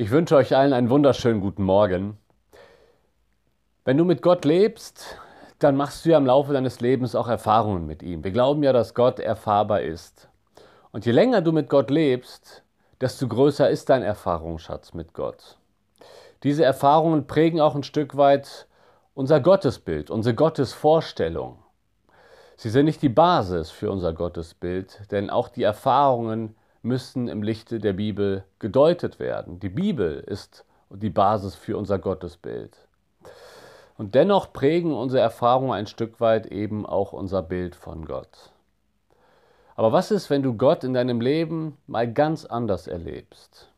Ich wünsche euch allen einen wunderschönen guten Morgen. Wenn du mit Gott lebst, dann machst du ja im Laufe deines Lebens auch Erfahrungen mit ihm. Wir glauben ja, dass Gott erfahrbar ist. Und je länger du mit Gott lebst, desto größer ist dein Erfahrungsschatz mit Gott. Diese Erfahrungen prägen auch ein Stück weit unser Gottesbild, unsere Gottesvorstellung. Sie sind nicht die Basis für unser Gottesbild, denn auch die Erfahrungen müssen im Lichte der Bibel gedeutet werden. Die Bibel ist die Basis für unser Gottesbild. Und dennoch prägen unsere Erfahrungen ein Stück weit eben auch unser Bild von Gott. Aber was ist, wenn du Gott in deinem Leben mal ganz anders erlebst?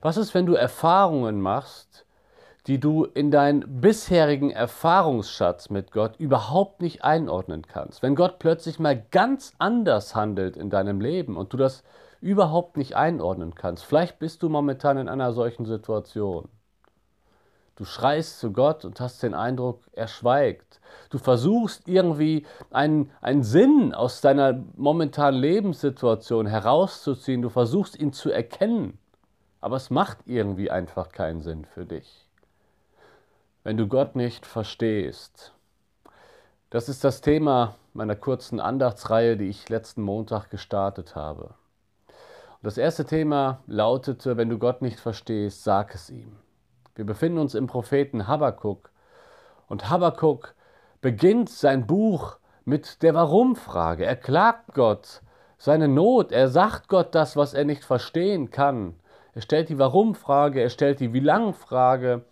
Was ist, wenn du Erfahrungen machst, die du in deinen bisherigen Erfahrungsschatz mit Gott überhaupt nicht einordnen kannst? Wenn Gott plötzlich mal ganz anders handelt in deinem Leben und du das überhaupt nicht einordnen kannst. Vielleicht bist du momentan in einer solchen Situation. Du schreist zu Gott und hast den Eindruck, er schweigt. Du versuchst irgendwie einen, einen Sinn aus deiner momentanen Lebenssituation herauszuziehen. Du versuchst ihn zu erkennen. Aber es macht irgendwie einfach keinen Sinn für dich. Wenn du Gott nicht verstehst. Das ist das Thema meiner kurzen Andachtsreihe, die ich letzten Montag gestartet habe. Das erste Thema lautete, wenn du Gott nicht verstehst, sag es ihm. Wir befinden uns im Propheten Habakkuk und Habakkuk beginnt sein Buch mit der Warum-Frage. Er klagt Gott seine Not, er sagt Gott das, was er nicht verstehen kann. Er stellt die Warum-Frage, er stellt die Wie-lang-Frage.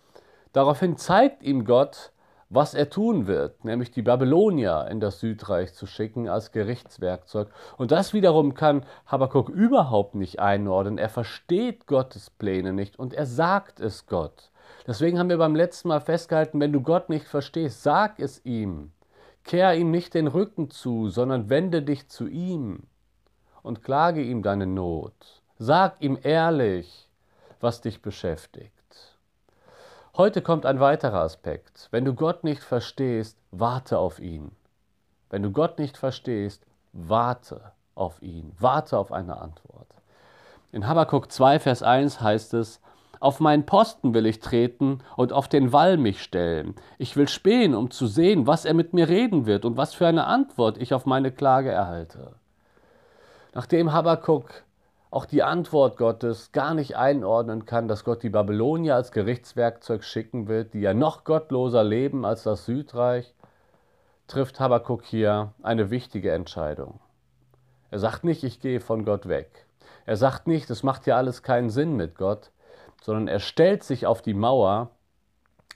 Daraufhin zeigt ihm Gott, was er tun wird, nämlich die Babylonier in das Südreich zu schicken als Gerichtswerkzeug. Und das wiederum kann Habakkuk überhaupt nicht einordnen. Er versteht Gottes Pläne nicht und er sagt es Gott. Deswegen haben wir beim letzten Mal festgehalten, wenn du Gott nicht verstehst, sag es ihm. Kehr ihm nicht den Rücken zu, sondern wende dich zu ihm und klage ihm deine Not. Sag ihm ehrlich, was dich beschäftigt. Heute kommt ein weiterer Aspekt. Wenn du Gott nicht verstehst, warte auf ihn. Wenn du Gott nicht verstehst, warte auf ihn. Warte auf eine Antwort. In Habakkuk 2, Vers 1 heißt es, auf meinen Posten will ich treten und auf den Wall mich stellen. Ich will spähen, um zu sehen, was er mit mir reden wird und was für eine Antwort ich auf meine Klage erhalte. Nachdem Habakkuk auch die Antwort Gottes gar nicht einordnen kann, dass Gott die Babylonier als Gerichtswerkzeug schicken wird, die ja noch gottloser leben als das Südreich, trifft Habakkuk hier eine wichtige Entscheidung. Er sagt nicht, ich gehe von Gott weg. Er sagt nicht, es macht ja alles keinen Sinn mit Gott, sondern er stellt sich auf die Mauer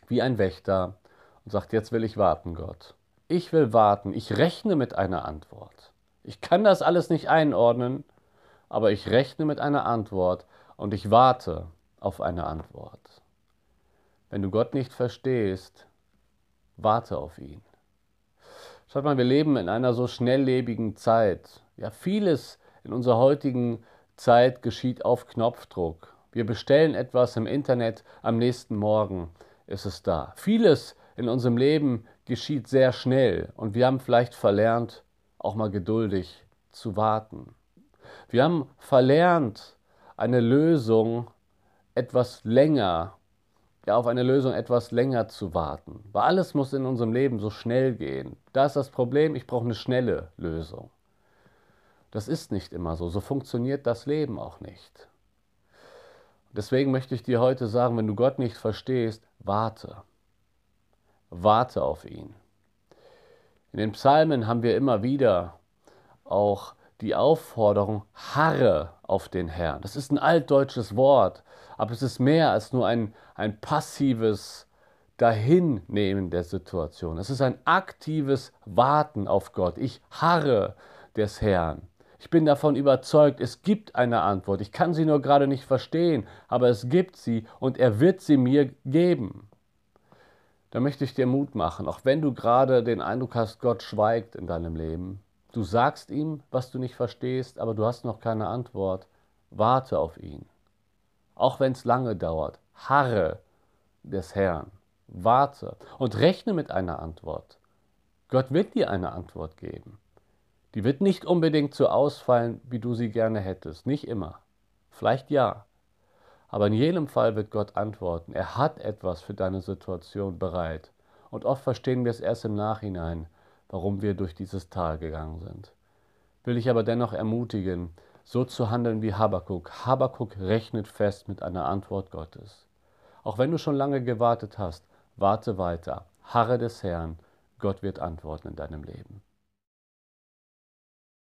wie ein Wächter und sagt, jetzt will ich warten, Gott. Ich will warten, ich rechne mit einer Antwort. Ich kann das alles nicht einordnen, aber ich rechne mit einer Antwort und ich warte auf eine Antwort. Wenn du Gott nicht verstehst, warte auf ihn. Schaut mal, wir leben in einer so schnelllebigen Zeit. Ja, vieles in unserer heutigen Zeit geschieht auf Knopfdruck. Wir bestellen etwas im Internet, am nächsten Morgen ist es da. Vieles in unserem Leben geschieht sehr schnell und wir haben vielleicht verlernt, auch mal geduldig zu warten. Wir haben verlernt, eine Lösung etwas länger, ja, auf eine Lösung etwas länger zu warten. Weil alles muss in unserem Leben so schnell gehen. Da ist das Problem, ich brauche eine schnelle Lösung. Das ist nicht immer so. So funktioniert das Leben auch nicht. Deswegen möchte ich dir heute sagen, wenn du Gott nicht verstehst, warte. Warte auf ihn. In den Psalmen haben wir immer wieder auch die Aufforderung, harre auf den Herrn. Das ist ein altdeutsches Wort, aber es ist mehr als nur ein, ein passives Dahinnehmen der Situation. Es ist ein aktives Warten auf Gott. Ich harre des Herrn. Ich bin davon überzeugt, es gibt eine Antwort. Ich kann sie nur gerade nicht verstehen, aber es gibt sie und er wird sie mir geben. Da möchte ich dir Mut machen, auch wenn du gerade den Eindruck hast, Gott schweigt in deinem Leben. Du sagst ihm, was du nicht verstehst, aber du hast noch keine Antwort. Warte auf ihn. Auch wenn es lange dauert. Harre des Herrn. Warte und rechne mit einer Antwort. Gott wird dir eine Antwort geben. Die wird nicht unbedingt so ausfallen, wie du sie gerne hättest. Nicht immer. Vielleicht ja. Aber in jedem Fall wird Gott antworten. Er hat etwas für deine Situation bereit. Und oft verstehen wir es erst im Nachhinein, warum wir durch dieses Tal gegangen sind. Will ich aber dennoch ermutigen, so zu handeln wie Habakuk. Habakuk rechnet fest mit einer Antwort Gottes. Auch wenn du schon lange gewartet hast, warte weiter, harre des Herrn, Gott wird antworten in deinem Leben.